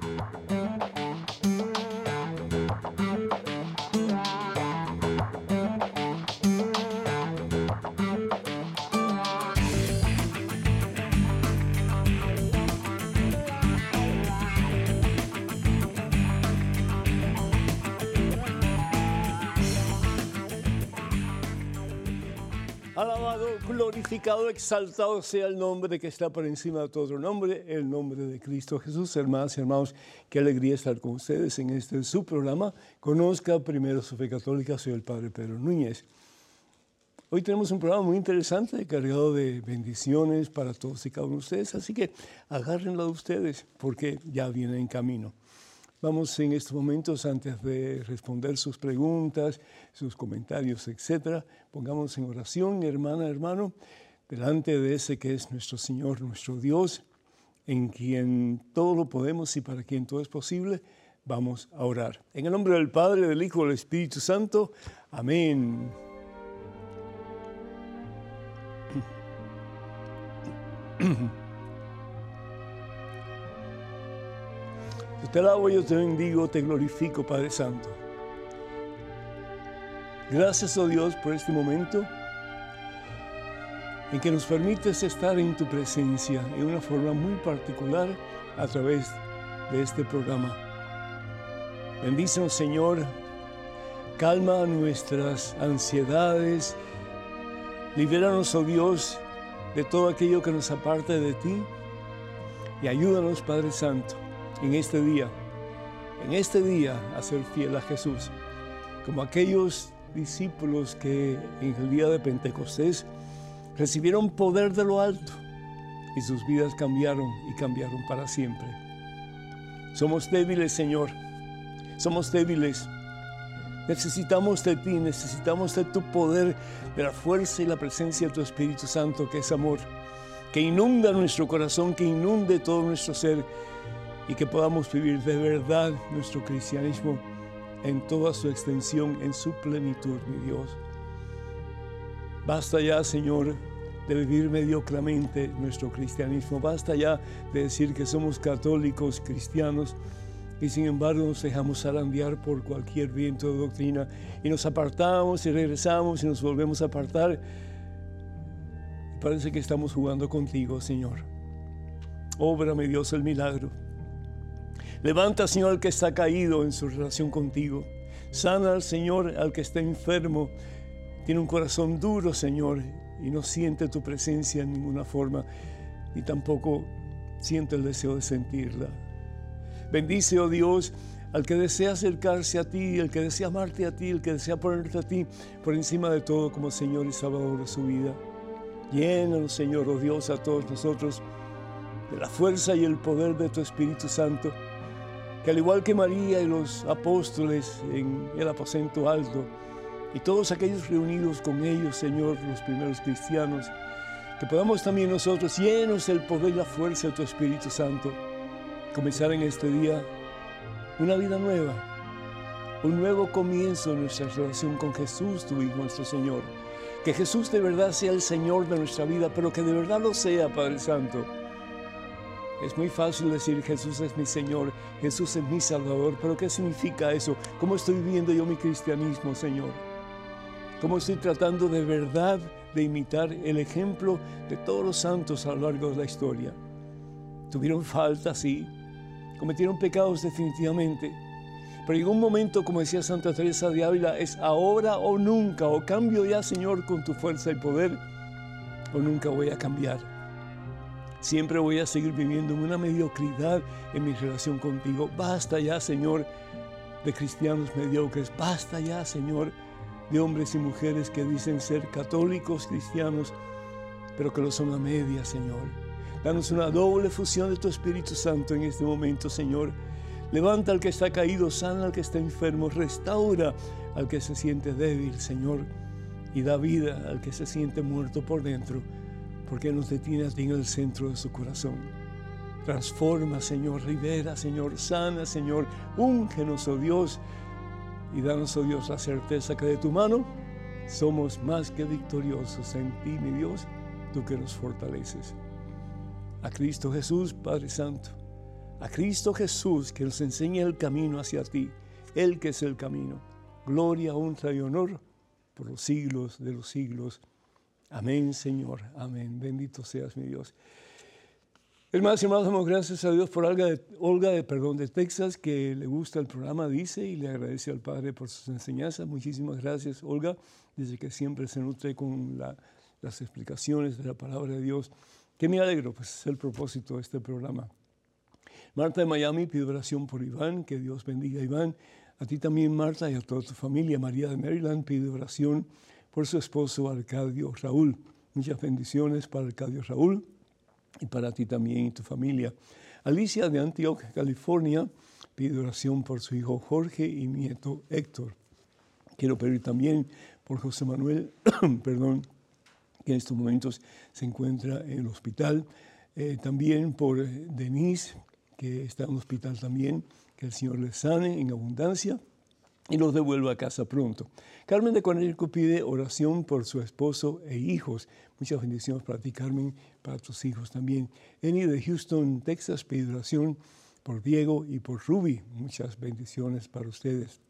Thank you. Glorificado, exaltado sea el nombre que está por encima de todo nombre, el nombre de Cristo Jesús. Hermanas y hermanos, qué alegría estar con ustedes en este su programa. Conozca primero su fe católica, soy el Padre Pedro Núñez. Hoy tenemos un programa muy interesante, cargado de bendiciones para todos y cada uno de ustedes, así que agárrenlo de ustedes, porque ya viene en camino. Vamos en estos momentos, antes de responder sus preguntas, sus comentarios, etcétera, pongamos en oración, hermana, hermano, delante de ese que es nuestro Señor, nuestro Dios, en quien todo lo podemos y para quien todo es posible, vamos a orar. En el nombre del Padre, del Hijo, del Espíritu Santo. Amén. te alabo, yo te bendigo, te glorifico, Padre Santo. Gracias, oh Dios, por este momento en que nos permites estar en tu presencia en una forma muy particular a través de este programa. Bendícenos, Señor, calma nuestras ansiedades, libéranos, oh Dios, de todo aquello que nos aparte de ti y ayúdanos, Padre Santo en este día, en este día a ser fiel a Jesús, como aquellos discípulos que en el día de Pentecostés recibieron poder de lo alto y sus vidas cambiaron y cambiaron para siempre. Somos débiles, Señor, somos débiles. Necesitamos de ti, necesitamos de tu poder, de la fuerza y la presencia de tu Espíritu Santo, que es amor, que inunda nuestro corazón, que inunde todo nuestro ser y que podamos vivir de verdad nuestro cristianismo en toda su extensión, en su plenitud, mi Dios. Basta ya, Señor, de vivir mediocramente nuestro cristianismo. Basta ya de decir que somos católicos, cristianos, y sin embargo nos dejamos zarandear por cualquier viento de doctrina y nos apartamos y regresamos y nos volvemos a apartar. Parece que estamos jugando contigo, Señor. Óbrame, Dios, el milagro. Levanta, Señor, al que está caído en su relación contigo. Sana al Señor, al que está enfermo. Tiene un corazón duro, Señor, y no siente tu presencia en ninguna forma, ni tampoco siente el deseo de sentirla. Bendice, oh Dios, al que desea acercarse a ti, el que desea amarte a ti, el que desea ponerte a ti por encima de todo como Señor y Salvador de su vida. Llénanos, Señor, oh Dios, a todos nosotros de la fuerza y el poder de tu Espíritu Santo que al igual que María y los apóstoles en el aposento alto, y todos aquellos reunidos con ellos, Señor, los primeros cristianos, que podamos también nosotros, llenos del poder y la fuerza de tu Espíritu Santo, comenzar en este día una vida nueva, un nuevo comienzo en nuestra relación con Jesús, tu Hijo, nuestro Señor. Que Jesús de verdad sea el Señor de nuestra vida, pero que de verdad lo sea, Padre Santo es muy fácil decir Jesús es mi Señor, Jesús es mi Salvador, pero ¿qué significa eso? ¿Cómo estoy viviendo yo mi cristianismo, Señor? ¿Cómo estoy tratando de verdad de imitar el ejemplo de todos los santos a lo largo de la historia? Tuvieron faltas, sí, cometieron pecados definitivamente, pero llegó un momento, como decía Santa Teresa de Ávila, es ahora o nunca, o cambio ya, Señor, con tu fuerza y poder, o nunca voy a cambiar. Siempre voy a seguir viviendo en una mediocridad en mi relación contigo. Basta ya, Señor, de cristianos mediocres. Basta ya, Señor, de hombres y mujeres que dicen ser católicos cristianos, pero que lo son a media, Señor. Danos una doble fusión de tu Espíritu Santo en este momento, Señor. Levanta al que está caído, sana al que está enfermo, restaura al que se siente débil, Señor, y da vida al que se siente muerto por dentro porque nos detiene a ti en el centro de su corazón. Transforma, Señor, libera, Señor, sana, Señor, úngenos, oh Dios, y danos, oh Dios, la certeza que de tu mano somos más que victoriosos en ti, mi Dios, tú que nos fortaleces. A Cristo Jesús, Padre Santo, a Cristo Jesús que nos enseña el camino hacia ti, Él que es el camino. Gloria, honra y honor por los siglos de los siglos. Amén, Señor. Amén. Bendito seas mi Dios. Hermanos y hermanos, damos gracias a Dios por Olga de, Olga de, perdón, de Texas, que le gusta el programa, dice, y le agradece al Padre por sus enseñanzas. Muchísimas gracias, Olga, desde que siempre se nutre con las explicaciones de la palabra de Dios. Que me alegro, pues es el propósito de este programa. Marta de Miami pide oración por Iván, que Dios bendiga a Iván. A ti también, Marta, y a toda tu familia. María de Maryland pide oración su esposo Arcadio Raúl. Muchas bendiciones para Arcadio Raúl y para ti también y tu familia. Alicia de Antioch, California, pide oración por su hijo Jorge y nieto Héctor. Quiero pedir también por José Manuel, perdón, que en estos momentos se encuentra en el hospital. Eh, también por eh, Denise, que está en el hospital también, que el Señor le sane en abundancia y los devuelva a casa pronto. Carmen de Conérico pide oración por su esposo e hijos. Muchas bendiciones para ti, Carmen, para tus hijos también. Eni de Houston, Texas, pide oración por Diego y por Ruby. Muchas bendiciones para ustedes.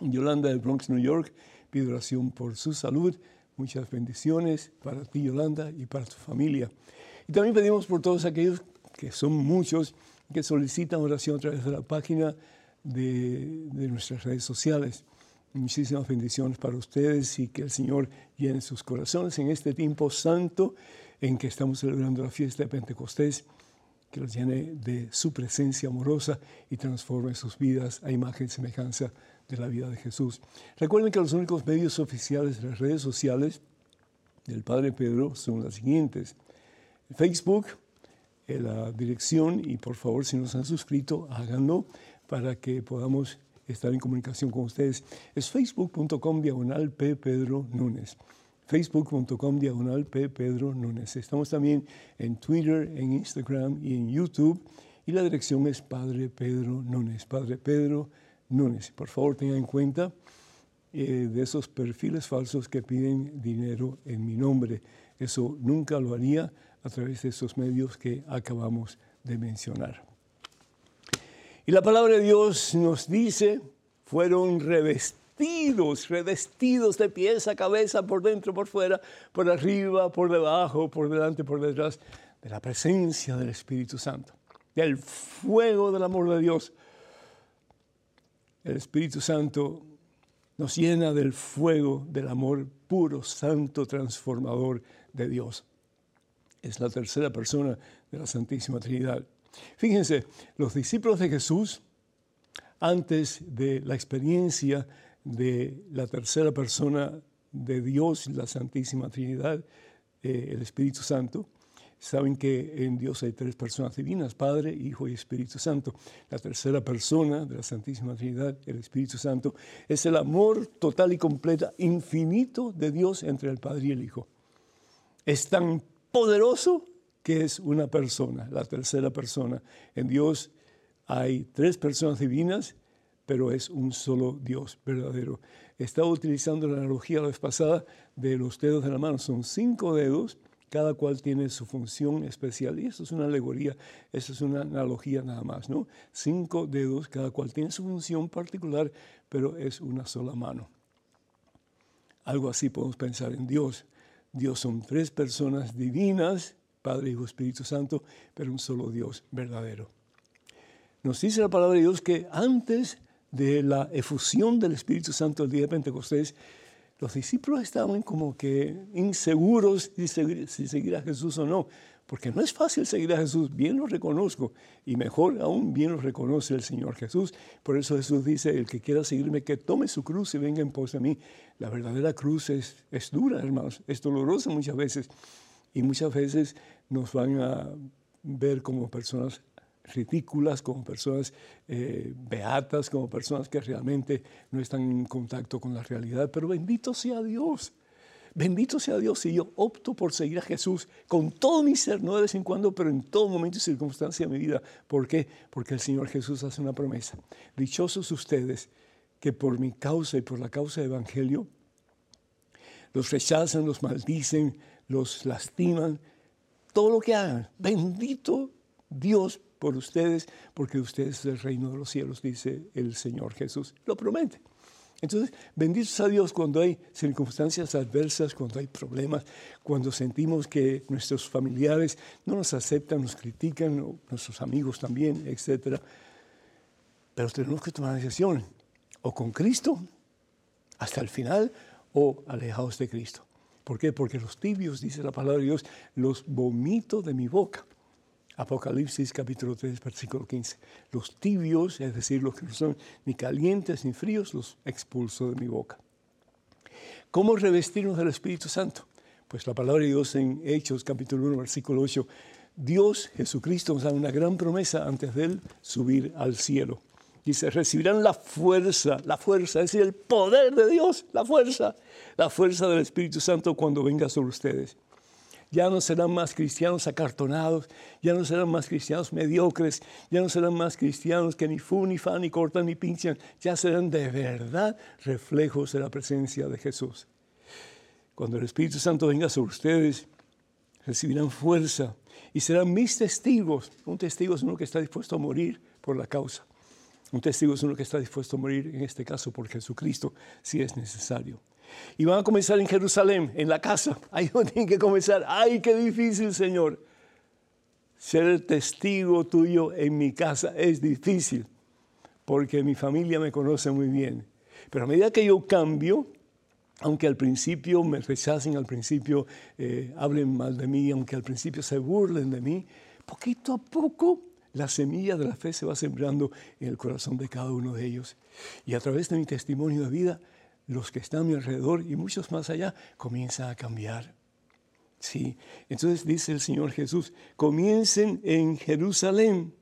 Yolanda de Bronx, New York, pide oración por su salud. Muchas bendiciones para ti, Yolanda, y para tu familia. Y también pedimos por todos aquellos, que son muchos, que solicitan oración a través de la página de, nuestras redes sociales. Muchísimas bendiciones para ustedes y que el Señor llene sus corazones en este tiempo santo en que estamos celebrando la fiesta de Pentecostés, que los llene de su presencia amorosa y transforme sus vidas a imagen y semejanza de la vida de Jesús. Recuerden que los únicos medios oficiales de las redes sociales del Padre Pedro son las siguientes. Facebook, eh, la dirección, y por favor si no se han suscrito, háganlo para que podamos estar en comunicación con ustedes. Es facebook.com diagonal P. Pedro Núñez. Facebook.com diagonal P. Pedro Núñez. Estamos también en Twitter, en Instagram y en YouTube. Y la dirección es Padre Pedro Núñez. Padre Pedro Núñez. Por favor, tengan en cuenta eh, de esos perfiles falsos que piden dinero en mi nombre. Eso nunca lo haría a través de esos medios que acabamos de mencionar. Y la palabra de Dios nos dice, fueron revestidos, revestidos de pies a cabeza, por dentro, por fuera, por arriba, por debajo, por delante, por detrás, de la presencia del Espíritu Santo, del fuego del amor de Dios. El Espíritu Santo nos llena del fuego del amor puro, santo, transformador de Dios. Es la tercera persona de la Santísima Trinidad. Fíjense, los discípulos de Jesús, antes de la experiencia de la tercera persona de Dios, la Santísima Trinidad, eh, el Espíritu Santo, saben que en Dios hay tres personas divinas, Padre, Hijo y Espíritu Santo. La tercera persona de la Santísima Trinidad, el Espíritu Santo, es el amor total y completa, infinito de Dios entre el Padre y el Hijo. Es tan poderoso que es una persona, la tercera persona. En Dios hay tres personas divinas, pero es un solo Dios verdadero. Estaba utilizando la analogía la vez pasada de los dedos de la mano. Son cinco dedos, cada cual tiene su función especial. Y eso es una alegoría, eso es una analogía nada más, ¿no? Cinco dedos, cada cual tiene su función particular, pero es una sola mano. Algo así podemos pensar en Dios. Dios son tres personas divinas Padre, Hijo, Espíritu Santo, pero un solo Dios verdadero. Nos dice la palabra de Dios que antes de la efusión del Espíritu Santo el día de Pentecostés, los discípulos estaban como que inseguros si seguir, a Jesús o no, porque no es fácil seguir a Jesús, bien lo reconozco, y mejor aún bien lo reconoce el Señor Jesús. Por eso Jesús dice, el que quiera seguirme, que tome su cruz y venga en pos de mí. La verdadera cruz es, es dura, hermanos, es dolorosa muchas veces, y muchas veces nos van a ver como personas ridículas, como personas eh, beatas, como personas que realmente no están en contacto con la realidad. Pero bendito sea Dios. Bendito sea Dios si yo opto por seguir a Jesús con todo mi ser, no de vez en cuando, pero en todo momento y circunstancia de mi vida. ¿Por qué? Porque el Señor Jesús hace una promesa. Dichosos ustedes que por mi causa y por la causa del Evangelio los rechazan, los maldicen, los lastiman, todo lo que hagan. Bendito Dios por ustedes, porque ustedes es el reino de los cielos, dice el Señor Jesús. Lo promete. Entonces, benditos a Dios cuando hay circunstancias adversas, cuando hay problemas, cuando sentimos que nuestros familiares no nos aceptan, nos critican, nuestros amigos también, etc. Pero tenemos que tomar decisión, o con Cristo hasta el final, o alejados de Cristo. ¿Por qué? Porque los tibios, dice la palabra de Dios, los vomito de mi boca. Apocalipsis capítulo 3, versículo 15. Los tibios, es decir, los que no son ni calientes ni fríos, los expulso de mi boca. ¿Cómo revestirnos del Espíritu Santo? Pues la palabra de Dios en Hechos capítulo 1, versículo 8. Dios, Jesucristo, nos da una gran promesa antes de él subir al cielo. Dice, recibirán la fuerza, la fuerza, es decir, el poder de Dios, la fuerza, la fuerza del Espíritu Santo cuando venga sobre ustedes ya no serán más cristianos acartonados, ya no serán más cristianos mediocres, ya no serán más cristianos que ni fu, ni fan, ni cortan, ni pinchan, ya serán de verdad reflejos de la presencia de Jesús. Cuando el Espíritu Santo venga sobre ustedes, recibirán fuerza y serán mis testigos. Un testigo es uno que está dispuesto a morir por la causa. Un testigo es uno que está dispuesto a morir, en este caso por Jesucristo, si es necesario. Y van a comenzar en Jerusalén, en la casa. Ahí donde tienen que comenzar. ¡Ay, qué difícil, Señor! Ser testigo tuyo en mi casa es difícil, porque mi familia me conoce muy bien. Pero a medida que yo cambio, aunque al principio me rechacen, al principio eh, hablen mal de mí, aunque al principio se burlen de mí, poquito a poco la semilla de la fe se va sembrando en el corazón de cada uno de ellos. Y a través de mi testimonio de vida, los que están a mi alrededor y muchos más allá comienzan a cambiar. Sí, entonces dice el Señor Jesús, comiencen en Jerusalén.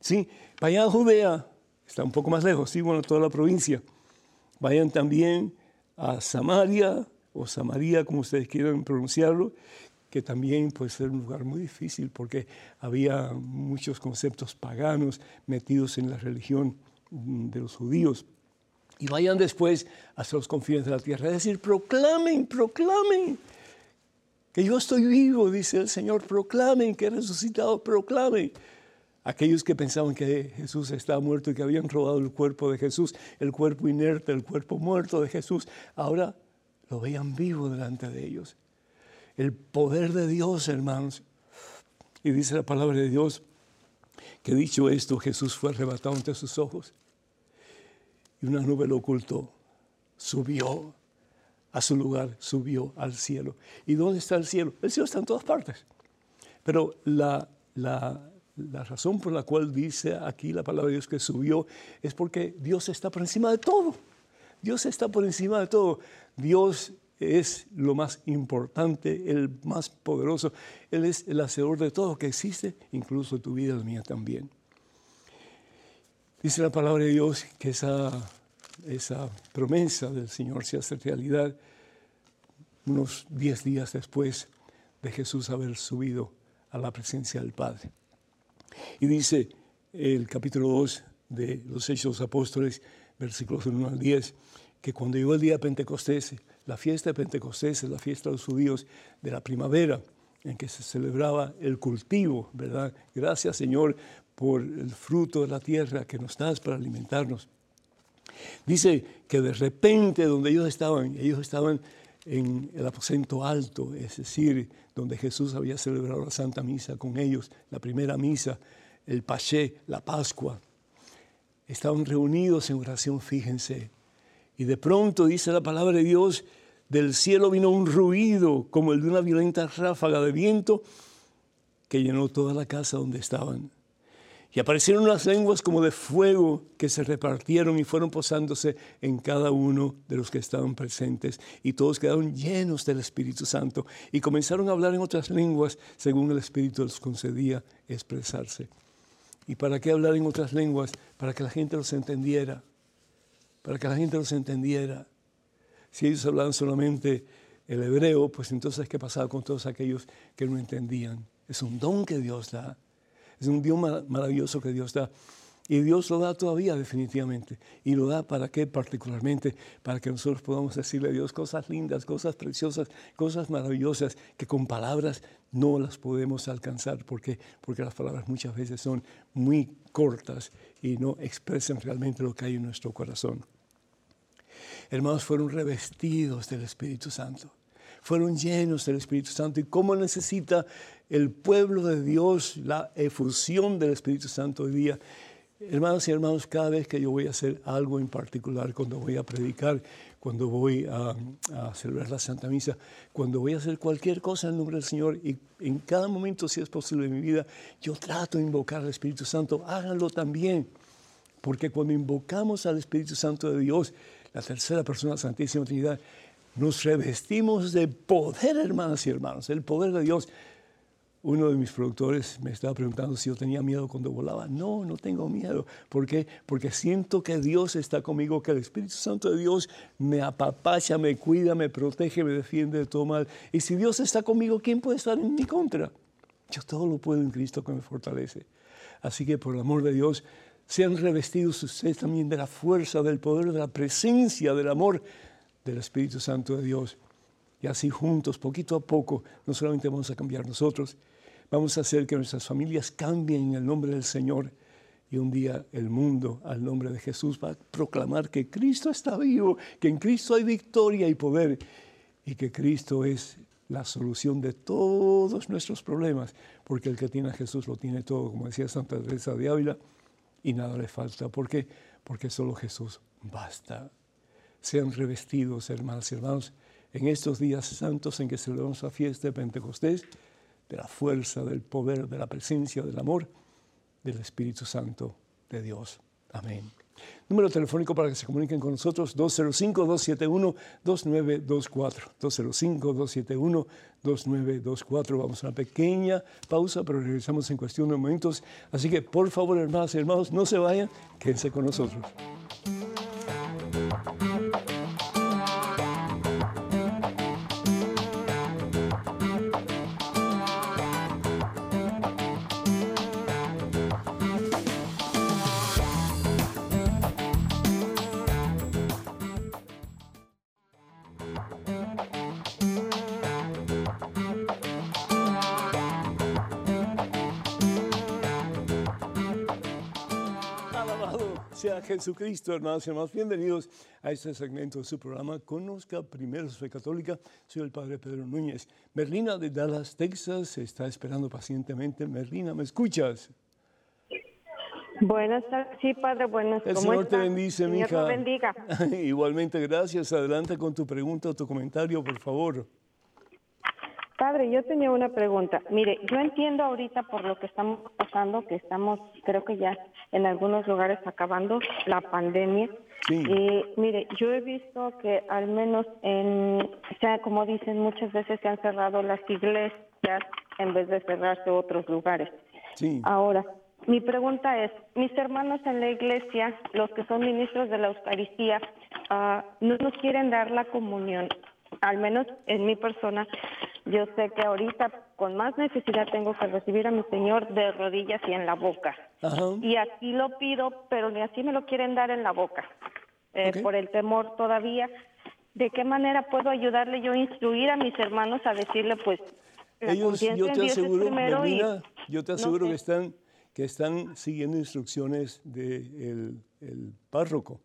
Sí, vayan a Judea, está un poco más lejos, sí, bueno, toda la provincia. Vayan también a Samaria o Samaria, como ustedes quieran pronunciarlo, que también puede ser un lugar muy difícil porque había muchos conceptos paganos metidos en la religión de los judíos y vayan después hacia los confines de la tierra. Es decir, proclamen, proclamen que yo estoy vivo, dice el Señor, proclamen que he resucitado, proclamen. Aquellos que pensaban que Jesús estaba muerto y que habían robado el cuerpo de Jesús, el cuerpo inerte, el cuerpo muerto de Jesús, ahora lo veían vivo delante de ellos. El poder de Dios, hermanos. Y dice la palabra de Dios que dicho esto, Jesús fue arrebatado ante sus ojos y una nube lo ocultó. Subió a su lugar, subió al cielo. ¿Y dónde está el cielo? El cielo está en todas partes. Pero la, la, la razón por la cual dice aquí la palabra de Dios que subió es porque Dios está por encima de todo. Dios está por encima de todo. Dios es lo más importante, el más poderoso. Él es el hacedor de todo que existe, incluso tu vida la mía también. Dice la palabra de Dios que esa, esa promesa del Señor se hace realidad unos diez días después de Jesús haber subido a la presencia del Padre. Y dice el capítulo 2 de los Hechos de los Apóstoles, versículos 1 al 10, que cuando llegó el día de Pentecostés, la fiesta de Pentecostés es la fiesta de los judíos de la primavera, en que se celebraba el cultivo, ¿verdad? Gracias Señor por el fruto de la tierra que nos das para alimentarnos. Dice que de repente donde ellos estaban, ellos estaban en el aposento alto, es decir, donde Jesús había celebrado la Santa Misa con ellos, la primera misa, el Paché, la Pascua. Estaban reunidos en oración, fíjense. Y de pronto, dice la palabra de Dios, del cielo vino un ruido como el de una violenta ráfaga de viento que llenó toda la casa donde estaban. Y aparecieron unas lenguas como de fuego que se repartieron y fueron posándose en cada uno de los que estaban presentes. Y todos quedaron llenos del Espíritu Santo y comenzaron a hablar en otras lenguas según el Espíritu les concedía expresarse. ¿Y para qué hablar en otras lenguas? Para que la gente los entendiera. Para que la gente los entendiera. Si ellos hablaban solamente el hebreo, pues entonces ¿qué pasaba con todos aquellos que no entendían? Es un don que Dios da. Es un Dios maravilloso que Dios da. Y Dios lo da todavía definitivamente. Y lo da para qué particularmente? Para que nosotros podamos decirle a Dios cosas lindas, cosas preciosas, cosas maravillosas que con palabras no las podemos alcanzar. ¿Por qué? Porque las palabras muchas veces son muy cortas y no expresan realmente lo que hay en nuestro corazón. Hermanos, fueron revestidos del Espíritu Santo fueron llenos del Espíritu Santo y cómo necesita el pueblo de Dios la efusión del Espíritu Santo hoy día. Hermanos y hermanos, cada vez que yo voy a hacer algo en particular, cuando voy a predicar, cuando voy a, celebrar la Santa Misa, cuando voy a hacer cualquier cosa en nombre del Señor y en cada momento, si es posible en mi vida, yo trato de invocar al Espíritu Santo, háganlo también. Porque cuando invocamos al Espíritu Santo de Dios, la tercera persona Santísima Trinidad, nos revestimos de poder, hermanas y hermanos, el poder de Dios. Uno de mis productores me estaba preguntando si yo tenía miedo cuando volaba. No, no tengo miedo. ¿Por qué? Porque siento que Dios está conmigo, que el Espíritu Santo de Dios me apapacha, me cuida, me protege, me defiende de todo mal. Y si Dios está conmigo, ¿quién puede estar en mi contra? Yo todo lo puedo en Cristo que me fortalece. Así que por el amor de Dios, sean revestidos ustedes también de la fuerza, del poder, de la presencia, del amor del Espíritu Santo de Dios. Y así juntos, poquito a poco, no solamente vamos a cambiar nosotros, vamos a hacer que nuestras familias cambien en el nombre del Señor. Y un día el mundo, al nombre de Jesús, va a proclamar que Cristo está vivo, que en Cristo hay victoria y poder, y que Cristo es la solución de todos nuestros problemas, porque el que tiene a Jesús lo tiene todo, como decía Santa Teresa de Ávila, y nada le falta. ¿Por qué? Porque solo Jesús basta sean revestidos, hermanas y hermanos, en estos días santos en que celebramos la fiesta de Pentecostés, de la fuerza, del poder, de la presencia, del amor del Espíritu Santo de Dios. Amén. Número telefónico para que se comuniquen con nosotros, 205-271-2924. 205-271-2924. Vamos a una pequeña pausa, pero regresamos en cuestión de momentos. Así que, por favor, hermanas y hermanos, no se vayan, quédense con nosotros. Jesucristo, hermanos y hermanos. Bienvenidos a este segmento de su programa Conozca Primero su Fe Católica. Soy el Padre Pedro Núñez. Merlina de Dallas, Texas, está esperando pacientemente. Merlina, ¿me escuchas? Buenas tardes, sí, Padre, buenas El Señor te bendice, mi hija. bendiga. Igualmente, gracias. Adelante con tu pregunta o tu comentario, por favor. Padre, yo tenía una pregunta. Mire, yo entiendo ahorita por lo que estamos pasando, que estamos, creo que ya en algunos lugares acabando la pandemia. Y mire, yo he visto que al menos en, o sea, como dicen, muchas veces se han cerrado las iglesias en vez de cerrarse otros lugares. Sí. Ahora, mi pregunta es, mis hermanos en la iglesia, los que son ministros de la Eucaristía, uh, no nos quieren dar la comunión al menos en mi persona, yo sé que ahorita con más necesidad tengo que recibir a mi Señor de rodillas y en la boca. Y así lo pido, pero ni así me lo quieren dar en la boca, eh, por el temor todavía. ¿De qué manera puedo ayudarle yo a instruir a mis hermanos a decirle, pues, ellos, yo te aseguro, yo te aseguro que están que están siguiendo instrucciones del el párroco.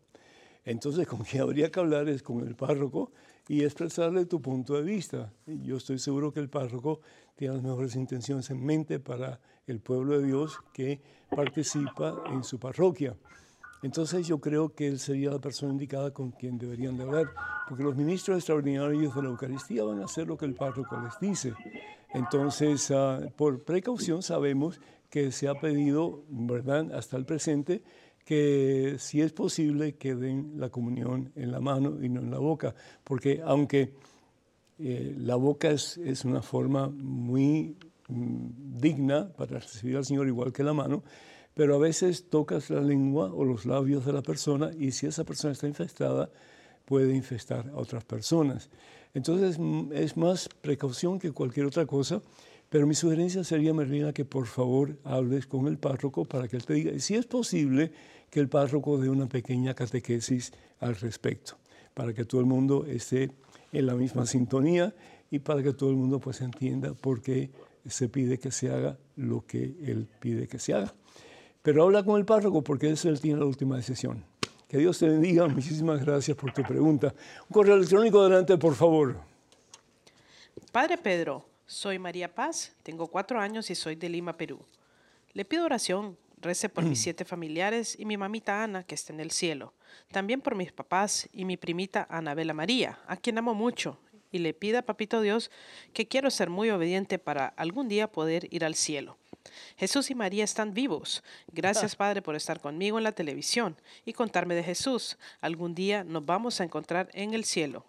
Entonces, con quien habría que hablar es con el párroco y expresarle tu punto de vista. Yo estoy seguro que el párroco tiene las mejores intenciones en mente para el pueblo de Dios que participa en su parroquia. Entonces yo creo que él sería la persona indicada con quien deberían de hablar, porque los ministros extraordinarios de la Eucaristía van a hacer lo que el párroco les dice. Entonces, ah, por precaución sabemos que se ha pedido, ¿verdad?, hasta el presente, que si es posible que den la comunión en la mano y no en la boca, porque aunque eh, la boca es, es, una forma muy mm, digna para recibir al Señor igual que la mano, pero a veces tocas la lengua o los labios de la persona y si esa persona está infestada, puede infestar a otras personas. Entonces mm, es más precaución que cualquier otra cosa, Pero mi sugerencia sería, Merlina, que por favor hables con el párroco para que él te diga si es posible que el párroco dé una pequeña catequesis al respecto, para que todo el mundo esté en la misma sintonía y para que todo el mundo pues entienda por qué se pide que se haga lo que él pide que se haga. Pero habla con el párroco porque él tiene la última decisión. Que Dios te bendiga. Muchísimas gracias por tu pregunta. Un correo electrónico adelante, por favor. Padre Pedro, soy María Paz, tengo cuatro años y soy de Lima, Perú. Le pido oración, rece por mis siete familiares y mi mamita Ana, que está en el cielo. También por mis papás y mi primita Anabela María, a quien amo mucho. Y le pido a Papito Dios que quiero ser muy obediente para algún día poder ir al cielo. Jesús y María están vivos. Gracias, Padre, por estar conmigo en la televisión y contarme de Jesús. Algún día nos vamos a encontrar en el cielo.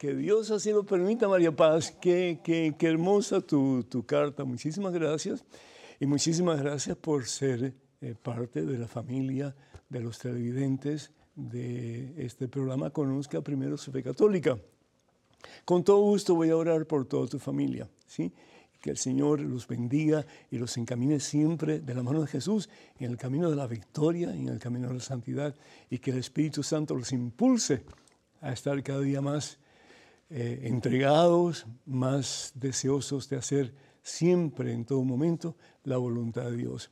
Que Dios así lo permita, María Paz. Qué, qué, hermosa tu, carta. Muchísimas gracias. Y muchísimas gracias por ser eh, parte de la familia de los televidentes de este programa Conozca Primero su Fe Católica. Con todo gusto voy a orar por toda tu familia. ¿sí? Que el Señor los bendiga y los encamine siempre de la mano de Jesús en el camino de la victoria, en el camino de la santidad y que el Espíritu Santo los impulse a estar cada día más eh, entregados, más deseosos de hacer siempre, en todo momento, la voluntad de Dios.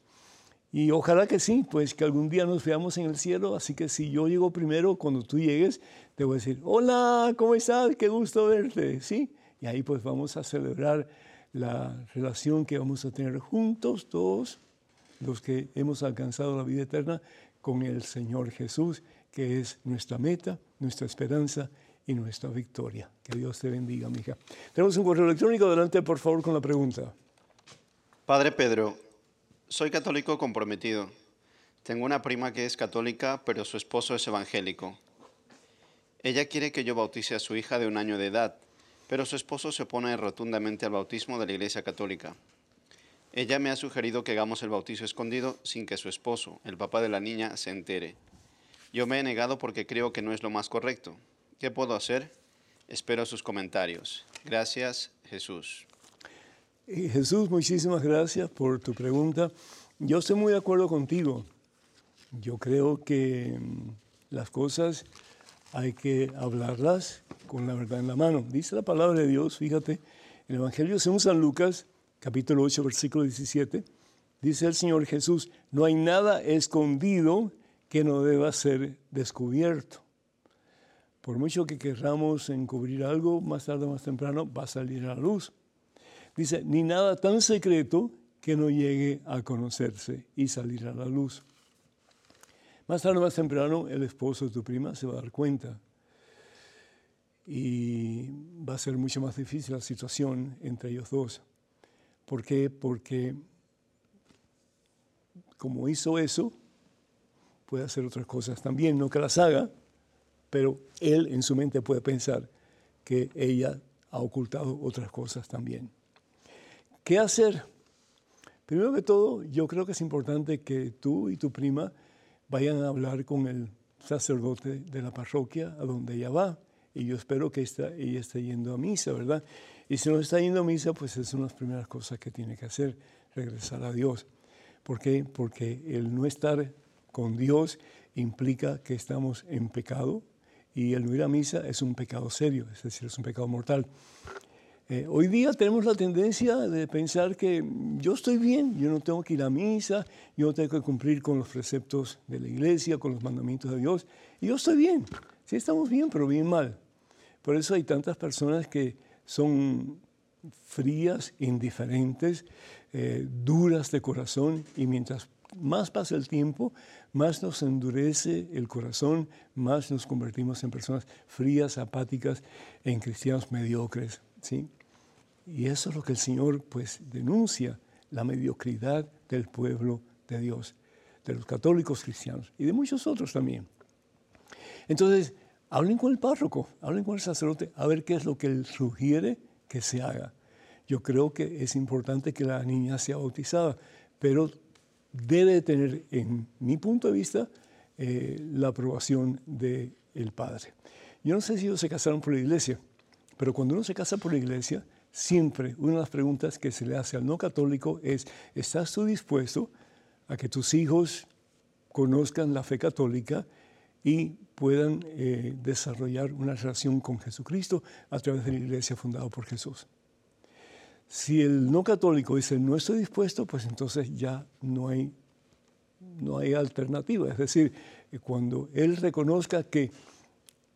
Y ojalá que sí, pues que algún día nos veamos en el cielo. Así que si yo llego primero, cuando tú llegues, te voy a decir, hola, ¿cómo estás? Qué gusto verte. ¿Sí? Y ahí pues vamos a celebrar la relación que vamos a tener juntos todos los que hemos alcanzado la vida eterna con el Señor Jesús, que es nuestra meta, nuestra esperanza y nuestra victoria. Que Dios te bendiga, mija. Tenemos un correo electrónico. Adelante, por favor, con la pregunta. Padre Pedro, soy católico comprometido. Tengo una prima que es católica, pero su esposo es evangélico. Ella quiere que yo bautice a su hija de un año de edad, pero su esposo se opone rotundamente al bautismo de la Iglesia Católica. Ella me ha sugerido que hagamos el bautizo escondido sin que su esposo, el papá de la niña, se entere. Yo me he negado porque creo que no es lo más correcto. ¿Qué puedo hacer? Espero sus comentarios. Gracias, Jesús. Jesús, muchísimas gracias por tu pregunta. Yo estoy muy de acuerdo contigo. Yo creo que mm, las cosas hay que hablarlas con la verdad en la mano. Dice la palabra de Dios, fíjate, el Evangelio según San Lucas, capítulo 8, versículo 17, dice el Señor Jesús, no hay nada escondido que no deba ser descubierto. Por mucho que querramos encubrir algo, más tarde o más temprano va a salir a la luz. Dice, ni nada tan secreto que no llegue a conocerse y salir a la luz. Más tarde o más temprano, el esposo de tu prima se va a dar cuenta. Y va a ser mucho más difícil la situación entre ellos dos. ¿Por qué? Porque como hizo eso, puede hacer otras cosas también, no que las haga, pero él en su mente puede pensar que ella ha ocultado otras cosas también. ¿Qué hacer? Primero que todo, yo creo que es importante que tú y tu prima vayan a hablar con el sacerdote de la parroquia a donde ella va. Y yo espero que ella esté yendo a misa, ¿verdad? Y si no está yendo a misa, pues es una de las primeras cosas que tiene que hacer, regresar a Dios. ¿Por qué? Porque el no estar con Dios implica que estamos en pecado, y el no ir a misa es un pecado serio, es decir, es un pecado mortal. Eh, hoy día tenemos la tendencia de pensar que yo estoy bien, yo no tengo que ir a misa, yo no tengo que cumplir con los preceptos de la iglesia, con los mandamientos de Dios, y yo estoy bien. Sí estamos bien, pero bien mal. Por eso hay tantas personas que son frías, indiferentes, eh, duras de corazón, y mientras más pasa el tiempo, más nos endurece el corazón, más nos convertimos en personas frías, apáticas, en cristianos mediocres. ¿sí? Y eso es lo que el Señor pues denuncia, la mediocridad del pueblo de Dios, de los católicos cristianos y de muchos otros también. Entonces, hablen con el párroco, hablen con el sacerdote, a ver qué es lo que él sugiere que se haga. Yo creo que es importante que la niña sea bautizada, pero debe tener, en mi punto de vista, eh, la aprobación del padre. Yo no sé si ellos se casaron por la iglesia, pero cuando uno se casa por la iglesia, siempre una de las preguntas que se le hace al no católico es, ¿estás tú dispuesto a que tus hijos conozcan la fe católica y puedan eh, desarrollar una relación con Jesucristo a través de la iglesia fundada por Jesús? Si el no católico dice no estoy dispuesto, pues entonces ya no hay, no hay alternativa. Es decir, cuando él reconozca que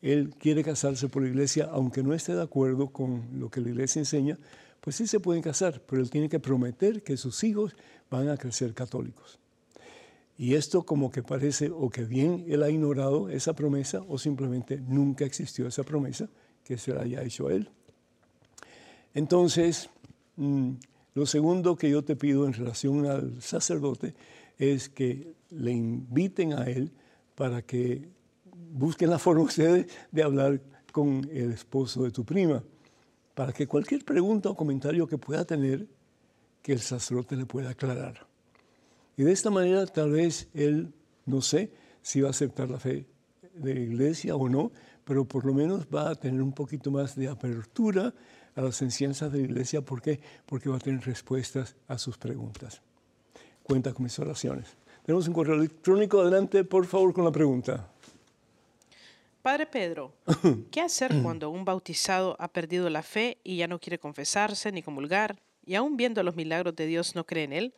él quiere casarse por la iglesia, aunque no esté de acuerdo con lo que la iglesia enseña, pues sí se pueden casar, pero él tiene que prometer que sus hijos van a crecer católicos. Y esto como que parece o que bien él ha ignorado esa promesa o simplemente nunca existió esa promesa que se la haya hecho a él. Entonces, mm, lo segundo que yo te pido en relación al sacerdote es que le inviten a él para que busquen la forma ustedes de hablar con el esposo de tu prima, para que cualquier pregunta o comentario que pueda tener, que el sacerdote le pueda aclarar. Y de esta manera tal vez él, no sé si va a aceptar la fe de la iglesia o no, pero por lo menos va a tener un poquito más de apertura a las enseñanzas de la iglesia. ¿Por qué? Porque va a tener respuestas a sus preguntas. Cuenta con mis oraciones. Tenemos un correo electrónico. Adelante, por favor, con la pregunta. Padre Pedro, ¿qué hacer cuando un bautizado ha perdido la fe y ya no quiere confesarse ni comulgar, y aún viendo los milagros de Dios no cree en Él?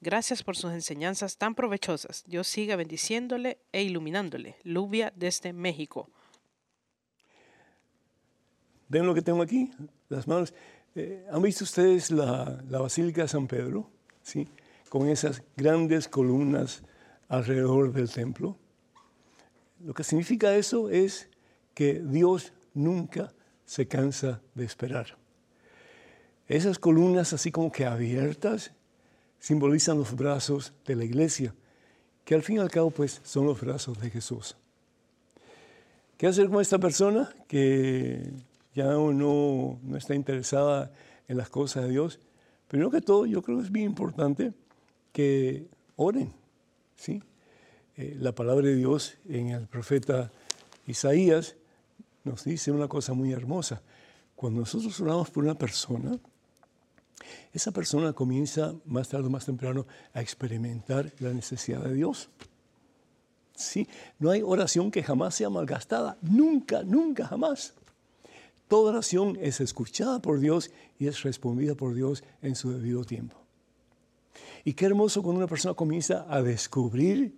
Gracias por sus enseñanzas tan provechosas. Dios siga bendiciéndole e iluminándole. Lubia desde México. ¿Ven lo que tengo aquí? Las manos. Eh, ¿Han visto ustedes la, la Basílica de San Pedro? ¿Sí? Con esas grandes columnas alrededor del templo. Lo que significa eso es que Dios nunca se cansa de esperar. Esas columnas así como que abiertas simbolizan los brazos de la iglesia, que al fin y al cabo pues son los brazos de Jesús. ¿Qué hacer con esta persona que ya no, está interesada en las cosas de Dios? Primero que todo, yo creo que es bien importante que oren, ¿sí? Eh, la palabra de Dios en el profeta Isaías nos dice una cosa muy hermosa. Cuando nosotros oramos por una persona, esa persona comienza más tarde o más temprano a experimentar la necesidad de Dios. Sí, no hay oración que jamás sea malgastada, nunca, nunca, jamás. Toda oración es escuchada por Dios y es respondida por Dios en su debido tiempo. Y qué hermoso cuando una persona comienza a descubrir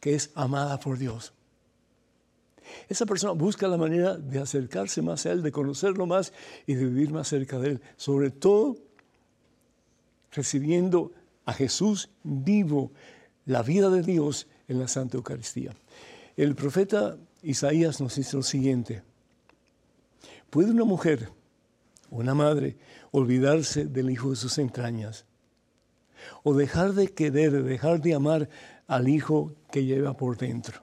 que es amada por Dios. Esa persona busca la manera de acercarse más a Él, de conocerlo más y de vivir más cerca de Él. Sobre todo recibiendo a Jesús vivo, la vida de Dios en la Santa Eucaristía. El profeta Isaías nos dice lo siguiente. ¿Puede una mujer, una madre, olvidarse del hijo de sus entrañas? ¿O dejar de querer, dejar de amar al hijo que lleva por dentro.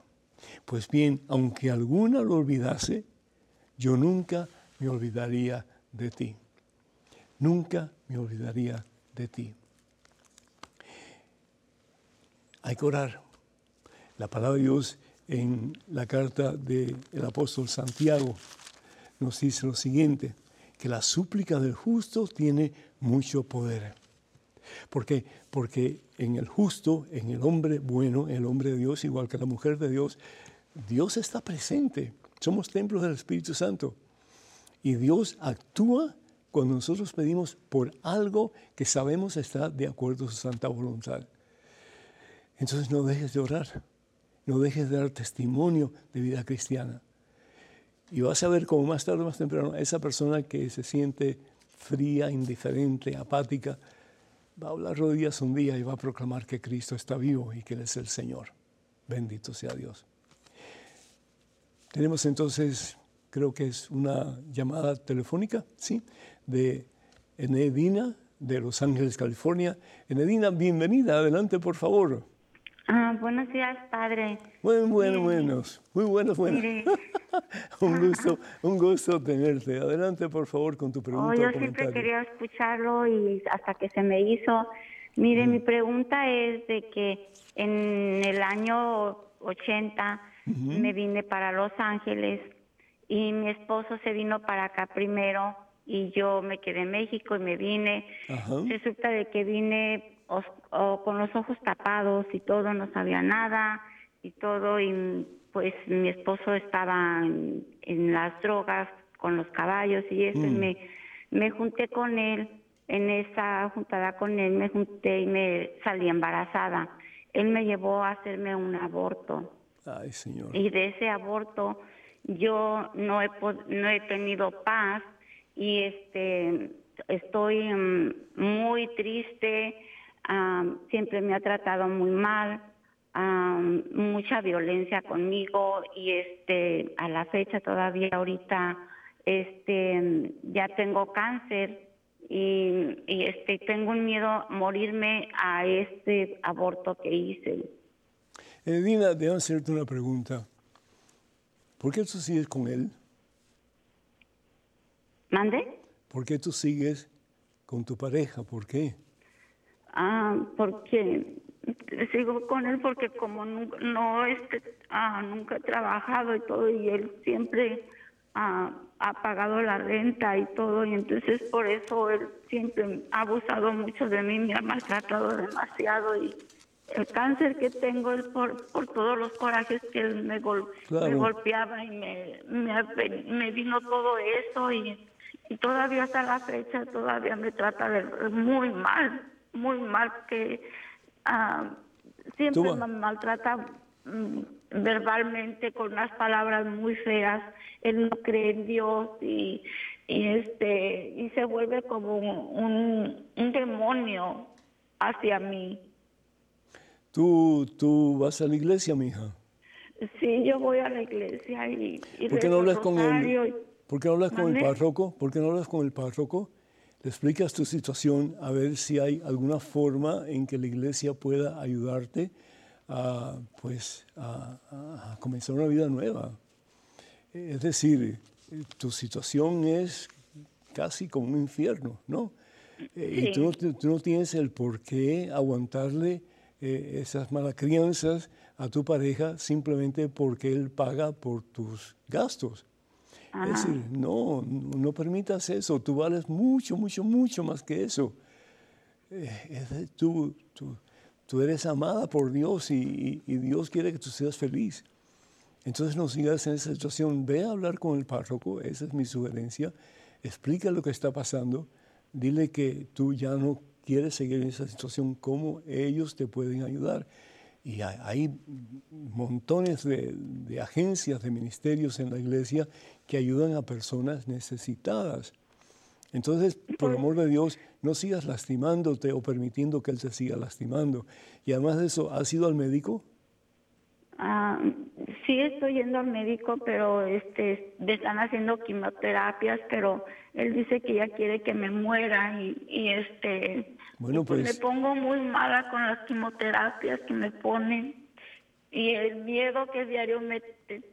Pues bien, aunque alguna lo olvidase, yo nunca me olvidaría de ti. Nunca me olvidaría de ti. Hay que orar. La palabra de Dios en la carta del apóstol Santiago nos dice lo siguiente, que la súplica del justo tiene mucho poder. ¿Por qué? Porque en el justo, en el hombre bueno, en el hombre de Dios, igual que la mujer de Dios, Dios está presente. Somos templos del Espíritu Santo. Y Dios actúa cuando nosotros pedimos por algo que sabemos está de acuerdo a su santa voluntad. Entonces no dejes de orar, no dejes de dar testimonio de vida cristiana. Y vas a ver como más tarde o más temprano esa persona que se siente fría, indiferente, apática, va a hablar rodillas un día y va a proclamar que Cristo está vivo y que Él es el Señor. Bendito sea Dios. Tenemos entonces, creo que es una llamada telefónica, ¿sí? De Enedina de Los Ángeles, California. Enedina, bienvenida. Adelante, por favor. Ah, buenos días, padre. Muy buenos, buenos. Muy buenos, buenos. un gusto, un gusto tenerte. Adelante, por favor, con tu pregunta. Oh, yo siempre quería escucharlo y hasta que se me hizo. Mire, mi pregunta es de que en el año 80 me vine para Los Ángeles y mi esposo se vino para acá primero y yo me quedé en México y me vine. Resulta de que vine con los ojos tapados y todo, no sabía nada y todo y pues mi esposo estaba en, las drogas con los caballos y eso mm. me, me junté con él. En esa juntada con él me junté y me salí embarazada. Él me llevó a hacerme un aborto. Ay, señor. Y de ese aborto yo no he, no he tenido paz y este estoy mm, muy triste, siempre me ha tratado muy mal, mucha violencia conmigo y este a la fecha todavía ahorita este ya tengo cáncer y, y este tengo un miedo a morirme a este aborto que hice. Edina, déjame hacerte una pregunta. ¿Por qué tú sigues con él? ¿Mande? ¿Por qué tú sigues con tu pareja? ¿Por qué? Ah, porque sigo con él porque como nunca, no este, ah, nunca he trabajado y todo y él siempre ah, ha pagado la renta y todo y entonces por eso él siempre ha abusado mucho de mí, me ha maltratado demasiado y el cáncer que tengo es por, por todos los corajes que él me, golpeaba y me, me, vino todo eso y, y, todavía hasta la fecha todavía me trata de, muy mal, muy mal que ah, siempre me maltrata mm, verbalmente con unas palabras muy feas, él no cree en Dios y, y este y se vuelve como un, un demonio hacia mí. ¿Tú, tú vas a la iglesia, mija? Sí, yo voy a la iglesia y, ¿Por qué no hablas con el, ¿por qué no hablas con el párroco? ¿Por qué no hablas con el párroco? Le explicas tu situación a ver si hay alguna forma en que la iglesia pueda ayudarte a, pues, a, comenzar una vida nueva. Es decir, tu situación es casi como un infierno, ¿no? Eh, y tú no, tú no tienes el por qué aguantarle eh, esas malas crianzas a tu pareja simplemente porque él paga por tus gastos. Es decir, no, no permitas eso, tú vales mucho, mucho, mucho más que eso. Eh, tú, tú, eres amada por Dios y, y, Dios quiere que tú seas feliz. Entonces no sigas en esa situación, ve a hablar con el párroco, esa es mi sugerencia, explica lo que está pasando, dile que tú ya no quieres seguir en esa situación, cómo ellos te pueden ayudar. Y hay montones de, agencias, de ministerios en la iglesia que ayudan a personas necesitadas. Entonces, por amor de Dios, no sigas lastimándote o permitiendo que Él te siga lastimando. Y además de eso, ¿has ido al médico? Ah, sí, estoy yendo al médico, pero este, están haciendo quimioterapias, pero él dice que ya quiere que me muera y este bueno, pues, me pongo muy mala con las quimioterapias que me ponen y el miedo que diario me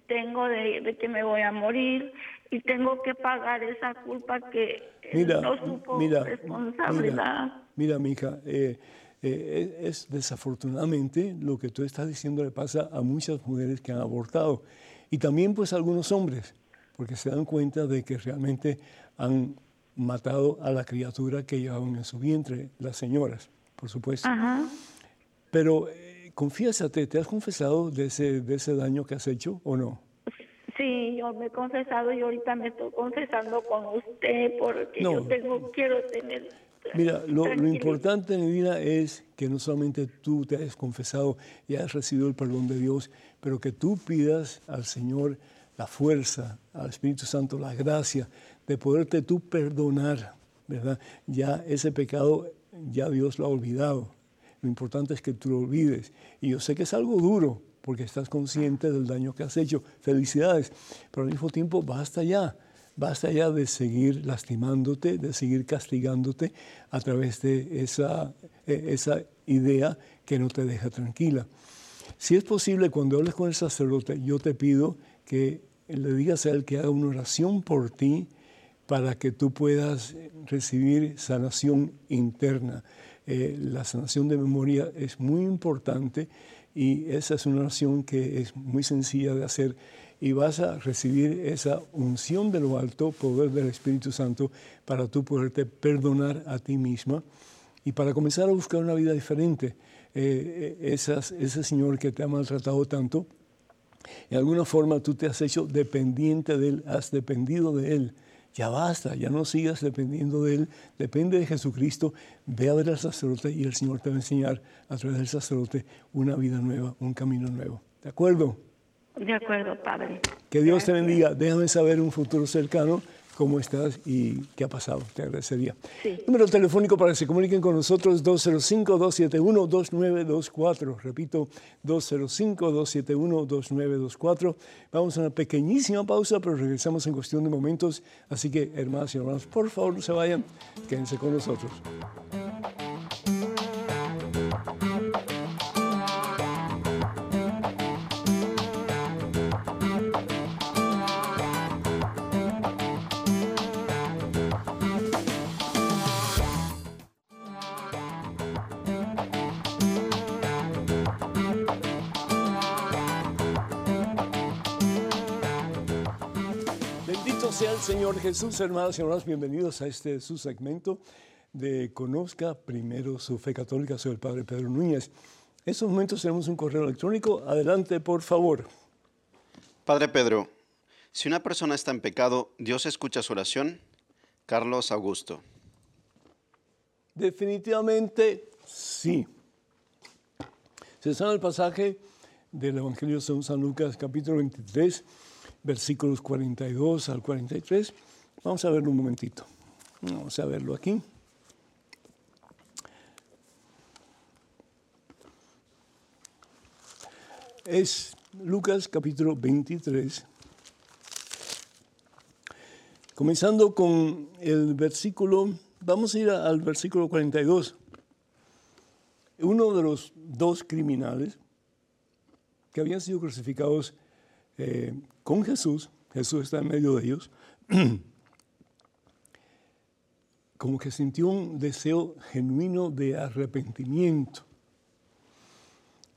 tengo de, que me voy a morir y tengo que pagar esa culpa que mira, no supo mira, responsabilidad. Mira, mija, eh, eh, es desafortunadamente lo que tú estás diciendo le pasa a muchas mujeres que han abortado y también pues a algunos hombres, porque se dan cuenta de que realmente han matado a la criatura que llevaban en su vientre, las señoras, por supuesto. Pero eh, confiésate, ¿te has confesado de ese, de ese daño que has hecho o no? Sí, yo me he confesado y ahorita me estoy confesando con usted porque yo tengo, quiero tener... Mira, lo, lo, importante en mi vida es que no solamente tú te hayas confesado y hayas recibido el perdón de Dios, pero que tú pidas al Señor la fuerza, al Espíritu Santo la gracia de poderte tú perdonar, ¿verdad? Ya ese pecado, ya Dios lo ha olvidado. Lo importante es que tú lo olvides. Y yo sé que es algo duro, porque estás consciente del daño que has hecho. Felicidades, pero al mismo tiempo basta ya. Basta ya de seguir lastimándote, de seguir castigándote a través de esa, e, esa idea que no te deja tranquila. Si es posible, cuando hables con el sacerdote, yo te pido que le digas a él que haga una oración por ti, para que tú puedas recibir sanación interna. Eh, la sanación de memoria es muy importante Y esa es una oración que es muy sencilla de hacer y vas a recibir esa unción de lo alto, poder del Espíritu Santo, para tú poderte perdonar a ti misma y para comenzar a buscar una vida diferente. Eh, eh, ese Señor que te ha maltratado tanto, en alguna forma tú te has hecho dependiente de Él, has dependido de Él. Ya basta, ya no sigas dependiendo de Él, depende de Jesucristo, ve a ver al sacerdote y el Señor te va a enseñar a través del sacerdote una vida nueva, un camino nuevo. ¿De acuerdo? De acuerdo, Padre. Que Dios te bendiga. Déjame saber un futuro cercano cómo estás y qué ha pasado. Te agradecería. Número telefónico para que se comuniquen con nosotros 205-271-2924. Repito, 205-271-2924. Vamos a una pequeñísima pausa, pero regresamos en cuestión de momentos. Así que, hermanas y hermanos, por favor no se vayan, quédense con nosotros. Señor Jesús, hermanos y hermanos, bienvenidos a este su segmento de Conozca primero su fe católica. Soy el Padre Pedro Núñez. En estos momentos tenemos un correo electrónico. Adelante, por favor. Padre Pedro, si una persona está en pecado, ¿Dios escucha su oración? Carlos Augusto. Definitivamente sí. Se sabe el pasaje del Evangelio de San Lucas, capítulo 23 versículos 42 al 43. Vamos a verlo un momentito. Vamos a verlo aquí. Es Lucas capítulo 23. Comenzando con el versículo, vamos a ir al versículo 42. Uno de los dos criminales que habían sido crucificados eh, con Jesús, Jesús está en medio de ellos, como que sintió un deseo genuino de arrepentimiento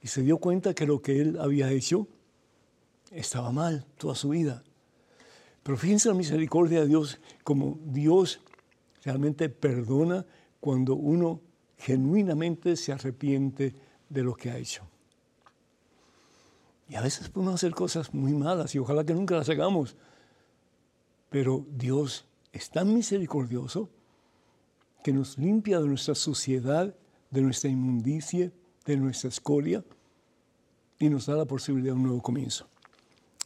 y se dio cuenta que lo que él había hecho estaba mal toda su vida. Pero fíjense la misericordia de Dios, como Dios realmente perdona cuando uno genuinamente se arrepiente de lo que ha hecho. Y a veces podemos hacer cosas muy malas y ojalá que nunca las hagamos. Pero Dios es tan misericordioso que nos limpia de nuestra suciedad, de nuestra inmundicia, de nuestra escoria y nos da la posibilidad de un nuevo comienzo.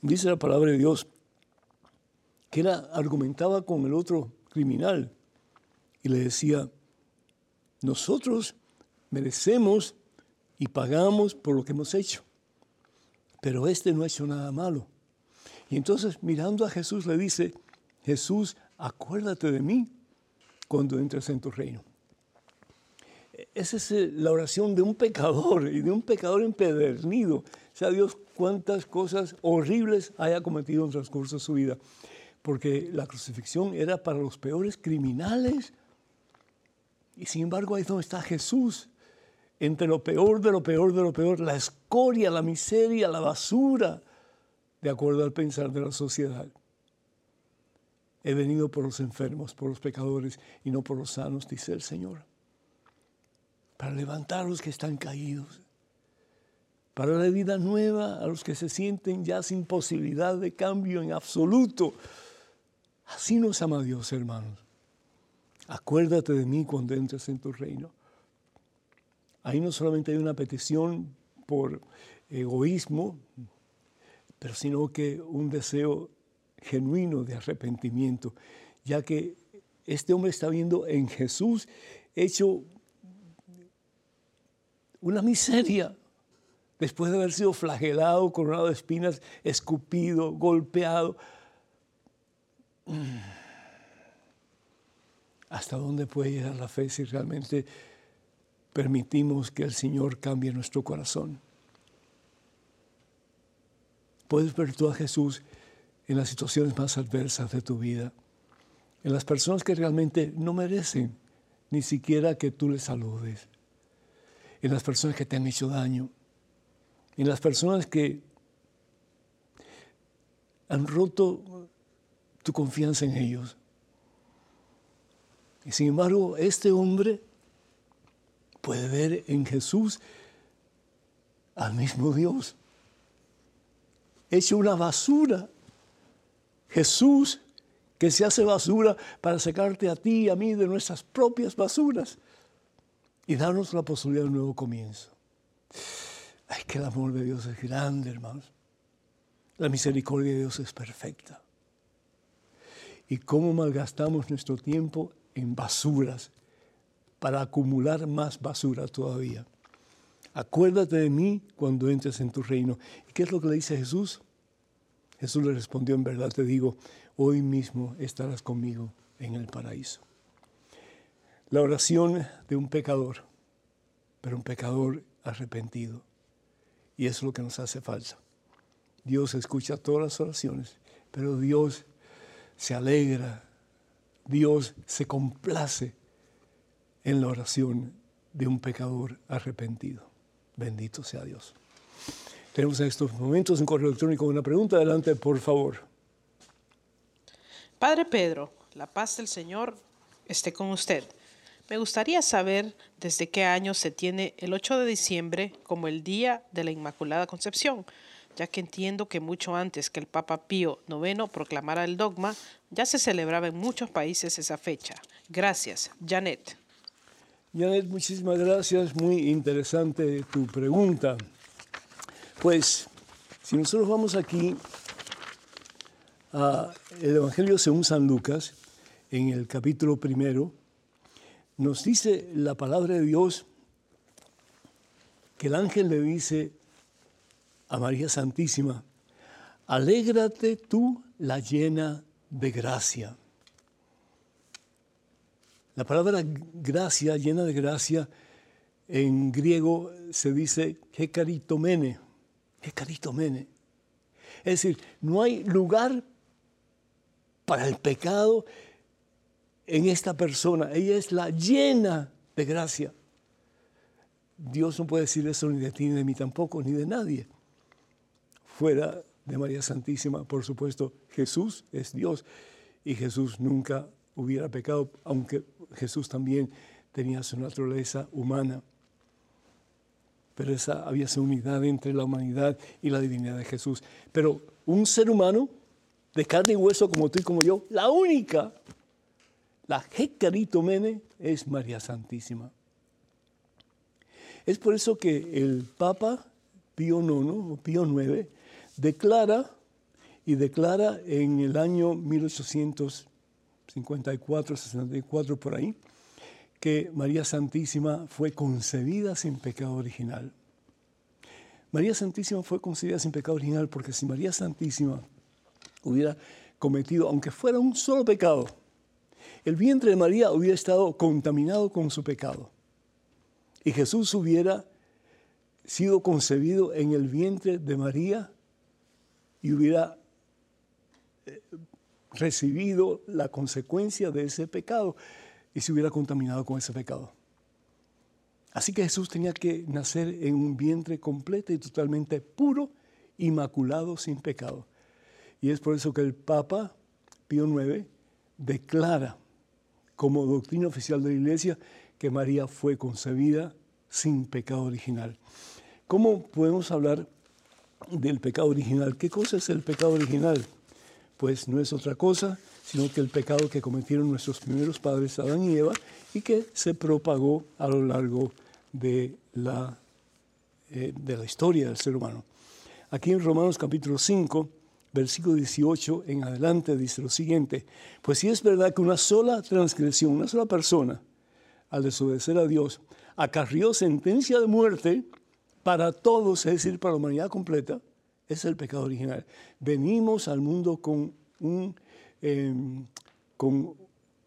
Dice la palabra de Dios que él argumentaba con el otro criminal y le decía, nosotros merecemos y pagamos por lo que hemos hecho pero este no ha hecho nada malo. Y entonces mirando a Jesús le dice, Jesús, acuérdate de mí cuando entres en tu reino. Esa es eh, la oración de un pecador y de un pecador empedernido. O sea, Dios cuántas cosas horribles haya cometido en el transcurso de su vida. Porque la crucifixión era para los peores criminales. Y sin embargo ahí es donde está Jesús, entre lo peor de lo peor de lo peor, la escoria, la miseria, la basura, de acuerdo al pensar de la sociedad. He venido por los enfermos, por los pecadores y no por los sanos, dice el Señor. Para levantar a los que están caídos. Para la vida nueva a los que se sienten ya sin posibilidad de cambio en absoluto. Así nos ama Dios, hermanos. Acuérdate de mí cuando entres en tu reino. Ahí no solamente hay una petición por egoísmo, pero sino que un deseo genuino de arrepentimiento, ya que este hombre está viendo en Jesús hecho una miseria después de haber sido flagelado, coronado de espinas, escupido, golpeado. ¿Hasta dónde puede llegar la fe si realmente permitimos que el Señor cambie nuestro corazón. Puedes ver tú a Jesús en las situaciones más adversas de tu vida, en las personas que realmente no merecen ni siquiera que tú les saludes, en las personas que te han hecho daño, en las personas que han roto tu confianza en ellos. Y sin embargo, este hombre puede ver en Jesús al mismo Dios. Hecho una basura. Jesús que se hace basura para sacarte a ti y a mí de nuestras propias basuras y darnos la posibilidad de un nuevo comienzo. Ay, que el amor de Dios es grande, hermanos. La misericordia de Dios es perfecta. Y cómo malgastamos nuestro tiempo en basuras para acumular más basura todavía. Acuérdate de mí cuando entres en tu reino. ¿Y qué es lo que le dice Jesús? Jesús le respondió, en verdad te digo, hoy mismo estarás conmigo en el paraíso. La oración de un pecador, pero un pecador arrepentido. Y eso es lo que nos hace falta. Dios escucha todas las oraciones, pero Dios se alegra, Dios se complace en la oración de un pecador arrepentido. Bendito sea Dios. Tenemos en estos momentos un correo electrónico con una pregunta. Adelante, por favor. Padre Pedro, la paz del Señor esté con usted. Me gustaría saber desde qué año se tiene el 8 de diciembre como el Día de la Inmaculada Concepción, ya que entiendo que mucho antes que el Papa Pío IX proclamara el dogma, ya se celebraba en muchos países esa fecha. Gracias, Janet. Janet, muchísimas gracias. Muy interesante tu pregunta. Pues, si nosotros vamos aquí el Evangelio según San Lucas, en el capítulo primero, nos dice la palabra de Dios que el ángel le dice a María Santísima, alégrate tú la llena de gracia. La palabra gracia, llena de gracia, en griego se dice hekaritomene, hekaritomene. Es decir, no hay lugar para el pecado en esta persona. Ella es la llena de gracia. Dios no puede decir eso ni de ti ni de mí tampoco, ni de nadie. Fuera de María Santísima, por supuesto, Jesús es Dios y Jesús nunca hubiera pecado, aunque Jesús también tenía su naturaleza humana. Pero esa había esa unidad entre la humanidad y la divinidad de Jesús. Pero un ser humano de carne y hueso como tú y como yo, la única, la Mene, es María Santísima. Es por eso que el Papa Pío IX, Pío IX, declara y declara en el año 1854, 64 por ahí, que María Santísima fue concebida sin pecado original. María Santísima fue concebida sin pecado original porque si María Santísima hubiera cometido, aunque fuera un solo pecado, el vientre de María hubiera estado contaminado con su pecado. Y Jesús hubiera sido concebido en el vientre de María y hubiera eh, recibido la consecuencia de ese pecado y se hubiera contaminado con ese pecado. Así que Jesús tenía que nacer en un vientre completo y totalmente puro, inmaculado, sin pecado. Y es por eso que el Papa Pío IX declara como doctrina oficial de la Iglesia que María fue concebida sin pecado original. ¿Cómo podemos hablar del pecado original? ¿Qué cosa es el pecado original? Pues no es otra cosa sino que el pecado que cometieron nuestros primeros padres, Adán y Eva, y que se propagó a lo largo de la, eh, de la historia del ser humano. Aquí en Romanos capítulo 5, versículo 18 en adelante dice lo siguiente, pues si es verdad que una sola transgresión, una sola persona, al desobedecer a Dios, acarrió sentencia de muerte para todos, es decir, para la humanidad completa, es el pecado original. Venimos al mundo con, un, em, con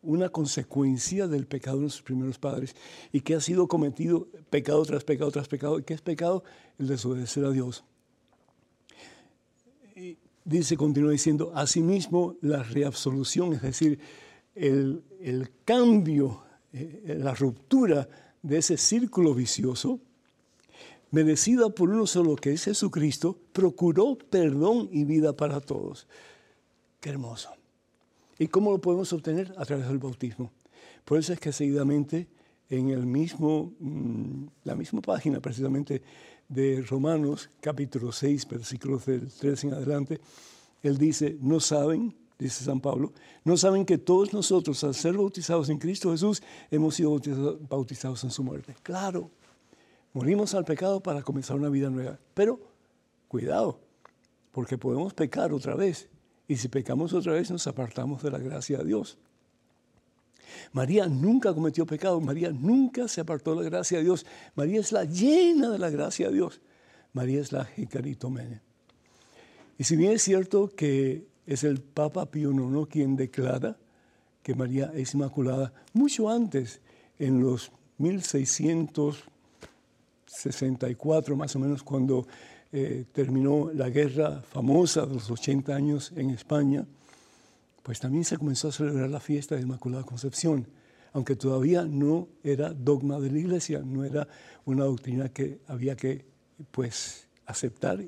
una consecuencia del pecado de nuestros primeros padres y que ha sido cometido pecado tras pecado tras pecado. ¿Y qué es pecado? El desobedecer a Dios dice, continúa diciendo, asimismo la reabsolución, es decir, el, cambio, eh, la ruptura de ese círculo vicioso, merecida por uno solo, que es Jesucristo, procuró perdón y vida para todos. Qué hermoso. ¿Y cómo lo podemos obtener? A través del bautismo. Por eso es que seguidamente en el mismo, mm, la misma página precisamente de Romanos capítulo 6, versículos del 3 en adelante, él dice, no saben, dice San Pablo, no saben que todos nosotros al ser bautizados en Cristo Jesús hemos sido bautizados en su muerte. Claro, morimos al pecado para comenzar una vida nueva, pero cuidado, porque podemos pecar otra vez y si pecamos otra vez nos apartamos de la gracia de Dios. María nunca cometió pecado, María nunca se apartó de la gracia de Dios. María es la llena de la gracia de Dios. María es la Mene. Y si bien es cierto que es el Papa Pío IX quien declara que María es inmaculada, mucho antes, en los 1664 más o menos, cuando eh, terminó la guerra famosa de los 80 años en España, pues también se comenzó a celebrar la fiesta de Inmaculada Concepción, aunque todavía no era dogma de la iglesia, no era una doctrina que había que pues aceptar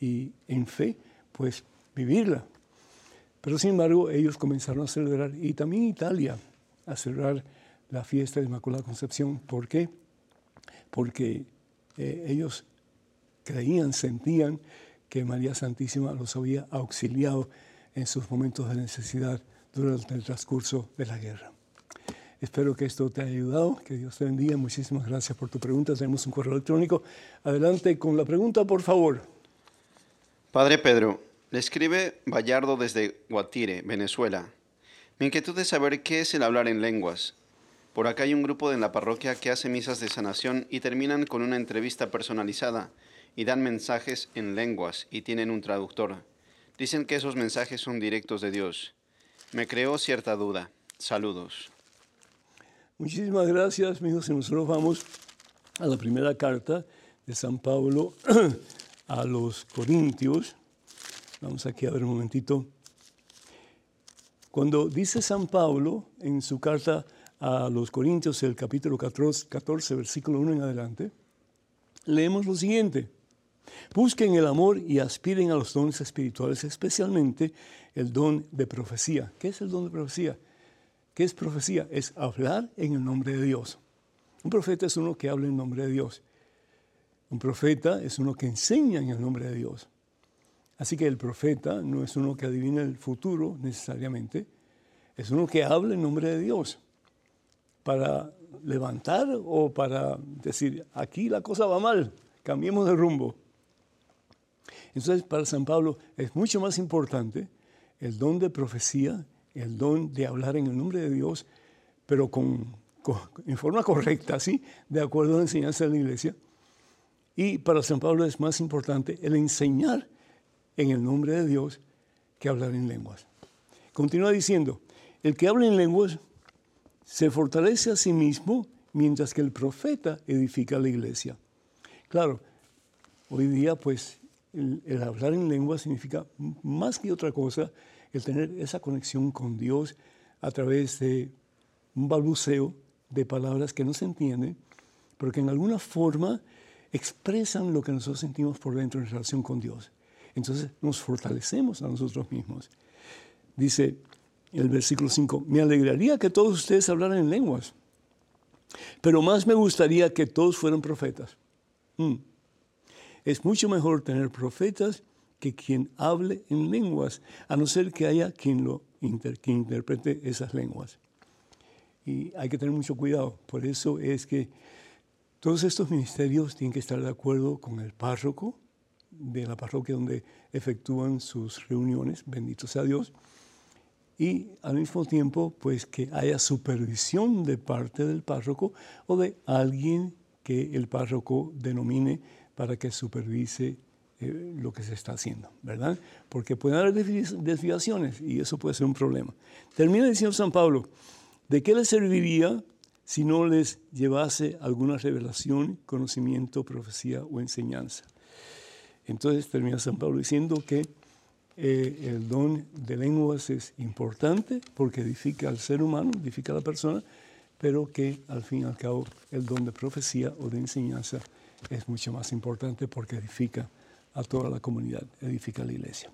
y en fe pues vivirla. Pero sin embargo ellos comenzaron a celebrar, y también Italia, a celebrar la fiesta de Inmaculada Concepción. ¿Por qué? Porque eh, ellos creían, sentían que María Santísima los había auxiliado en sus momentos de necesidad durante el transcurso de la guerra. Espero que esto te haya ayudado, que Dios te bendiga. Muchísimas gracias por tu pregunta. Tenemos un correo electrónico. Adelante con la pregunta, por favor. Padre Pedro, le escribe Vallardo desde Guatire, Venezuela. Mi inquietud es saber qué es el hablar en lenguas. Por acá hay un grupo en la parroquia que hace misas de sanación y terminan con una entrevista personalizada y dan mensajes en lenguas y tienen un traductor. Dicen que esos mensajes son directos de Dios. Me creó cierta duda. Saludos. Muchísimas gracias, amigos. Y nosotros vamos a la primera carta de San Pablo a los Corintios. Vamos aquí a ver un momentito. Cuando dice San Pablo en su carta a los Corintios, el capítulo 14, 14 versículo 1 en adelante, leemos lo siguiente. Busquen el amor y aspiren a los dones espirituales, especialmente el don de profecía. ¿Qué es el don de profecía? ¿Qué es profecía? Es hablar en el nombre de Dios. Un profeta es uno que habla en nombre de Dios. Un profeta es uno que enseña en el nombre de Dios. Así que el profeta no es uno que adivina el futuro necesariamente, es uno que habla en nombre de Dios para levantar o para decir, aquí la cosa va mal, cambiemos de rumbo. Entonces, para San Pablo es mucho más importante el don de profecía, el don de hablar en el nombre de Dios, pero con, en forma correcta, ¿sí? de acuerdo a la enseñanza de la iglesia. Y para San Pablo es más importante el enseñar en el nombre de Dios que hablar en lenguas. Continúa diciendo, el que habla en lenguas se fortalece a sí mismo mientras que el profeta edifica la iglesia. Claro, hoy día pues el, hablar en lengua significa más que otra cosa el tener esa conexión con Dios a través de un balbuceo de palabras que no se entienden, pero que en alguna forma expresan lo que nosotros sentimos por dentro en relación con Dios. Entonces nos fortalecemos a nosotros mismos. Dice el versículo 5, me alegraría que todos ustedes hablaran en lenguas, pero más me gustaría que todos fueran profetas. Mm. Es mucho mejor tener profetas que quien hable en lenguas, a no ser que haya quien, lo interprete esas lenguas. Y hay que tener mucho cuidado. Por eso es que todos estos ministerios tienen que estar de acuerdo con el párroco de la parroquia donde efectúan sus reuniones, bendito sea Dios, y al mismo tiempo pues que haya supervisión de parte del párroco o de alguien que el párroco denomine para que supervise eh, lo que se está haciendo, ¿verdad? Porque pueden haber desviaciones y eso puede ser un problema. Termina diciendo San Pablo, ¿de qué les serviría si no les llevase alguna revelación, conocimiento, profecía o enseñanza? Entonces termina San Pablo diciendo que eh, el don de lenguas es importante porque edifica al ser humano, edifica a la persona, pero que al fin y al cabo el don de profecía o de enseñanza es mucho más importante porque edifica a toda la comunidad, edifica la iglesia.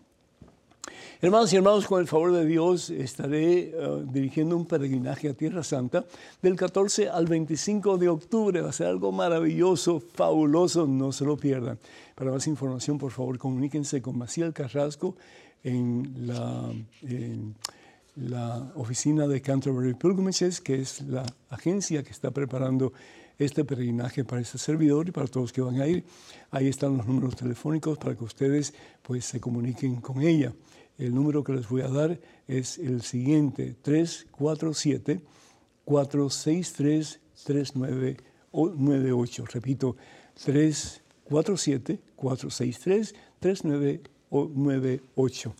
Hermanos y hermanos, con el favor de Dios estaré eh, dirigiendo un peregrinaje a Tierra Santa del 14 al 25 de octubre. Va a ser algo maravilloso, fabuloso, no se lo pierdan. Para más información, por favor, comuníquense con Maciel Carrasco en la, en la oficina de Canterbury Pilgrimages, que es la agencia que está preparando este peregrinaje para este servidor y para todos que van a ir. Ahí están los números telefónicos para que ustedes pues, se comuniquen con ella. El número que les voy a dar es el siguiente, 347-463-3998. Repito, 347-463-3998.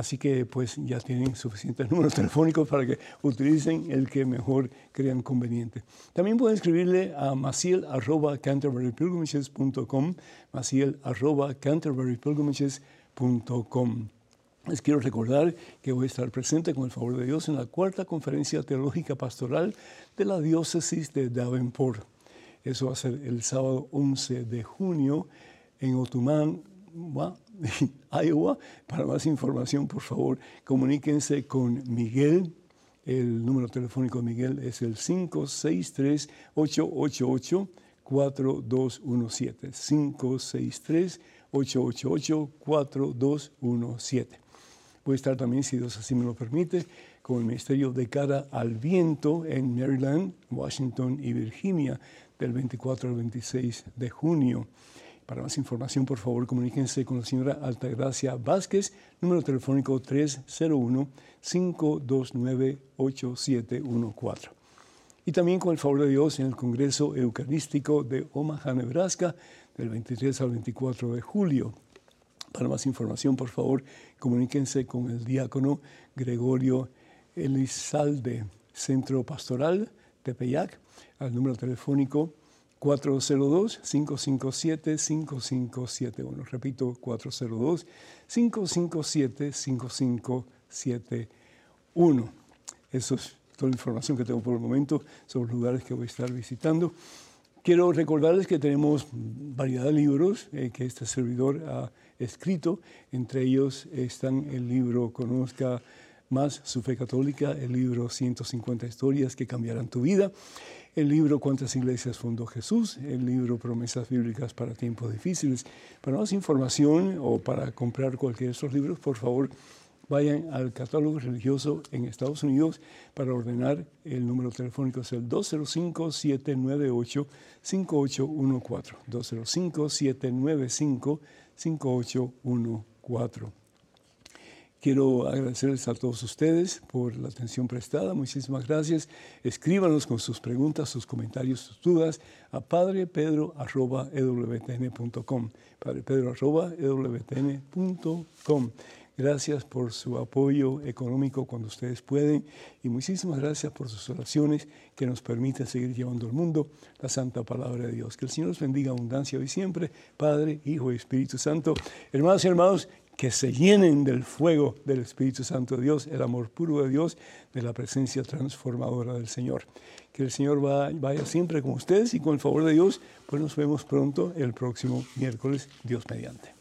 Así que pues ya tienen suficientes números telefónicos para que utilicen el que mejor crean conveniente. También pueden escribirle a maciel arroba canterburypilgrimages.com, maciel arroba canterburypilgrimages.com. Les quiero recordar que voy a estar presente con el favor de Dios en la cuarta conferencia teológica pastoral de la diócesis de Davenport. Eso va a ser el sábado 11 de junio en Otumán, Iowa. Para más información, por favor, comuníquense con Miguel. El número telefónico de Miguel es el 563-888-4217. 563-888-4217. Voy a estar también, si Dios así me lo permite, con el Ministerio de Cara al Viento en Maryland, Washington y Virginia del 24 al 26 de junio. Para más información, por favor, comuníquense con la señora Altagracia Vázquez, número telefónico 301-529-8714. Y también con el favor de Dios en el Congreso Eucarístico de Omaha, Nebraska, del 23 al 24 de julio. Para más información, por favor, comuníquense con el diácono Gregorio Elizalde, Centro Pastoral Tepeyac, al número telefónico 402-557-5571. Repito, 402-557-5571. Eso es toda la información que tengo por el momento sobre los lugares que voy a estar visitando. Quiero recordarles que tenemos variedad de libros eh, que este servidor ha escrito. Entre ellos están el libro Conozca más su fe católica, el libro 150 historias que cambiarán tu vida, el libro Cuántas iglesias fundó Jesús, el libro Promesas bíblicas para tiempos difíciles. Para más información o para comprar cualquiera de estos libros, por favor, vayan al catálogo religioso en Estados Unidos para ordenar. El número telefónico es el 205-798-5814. 205-795-5814. Quiero agradecerles a todos ustedes por la atención prestada. Muchísimas gracias. Escríbanos con sus preguntas, sus comentarios, sus dudas a padrepedro.ewtn.com. padrepedro.ewtn.com. Gracias por su apoyo económico cuando ustedes pueden y muchísimas gracias por sus oraciones que nos permiten seguir llevando al mundo la santa palabra de Dios. Que el Señor los bendiga abundancia hoy siempre, Padre, Hijo y Espíritu Santo. Hermanos y hermanos, que se llenen del fuego del Espíritu Santo de Dios, el amor puro de Dios, de la presencia transformadora del Señor. Que el Señor vaya siempre con ustedes y con el favor de Dios, pues nos vemos pronto el próximo miércoles, Dios mediante.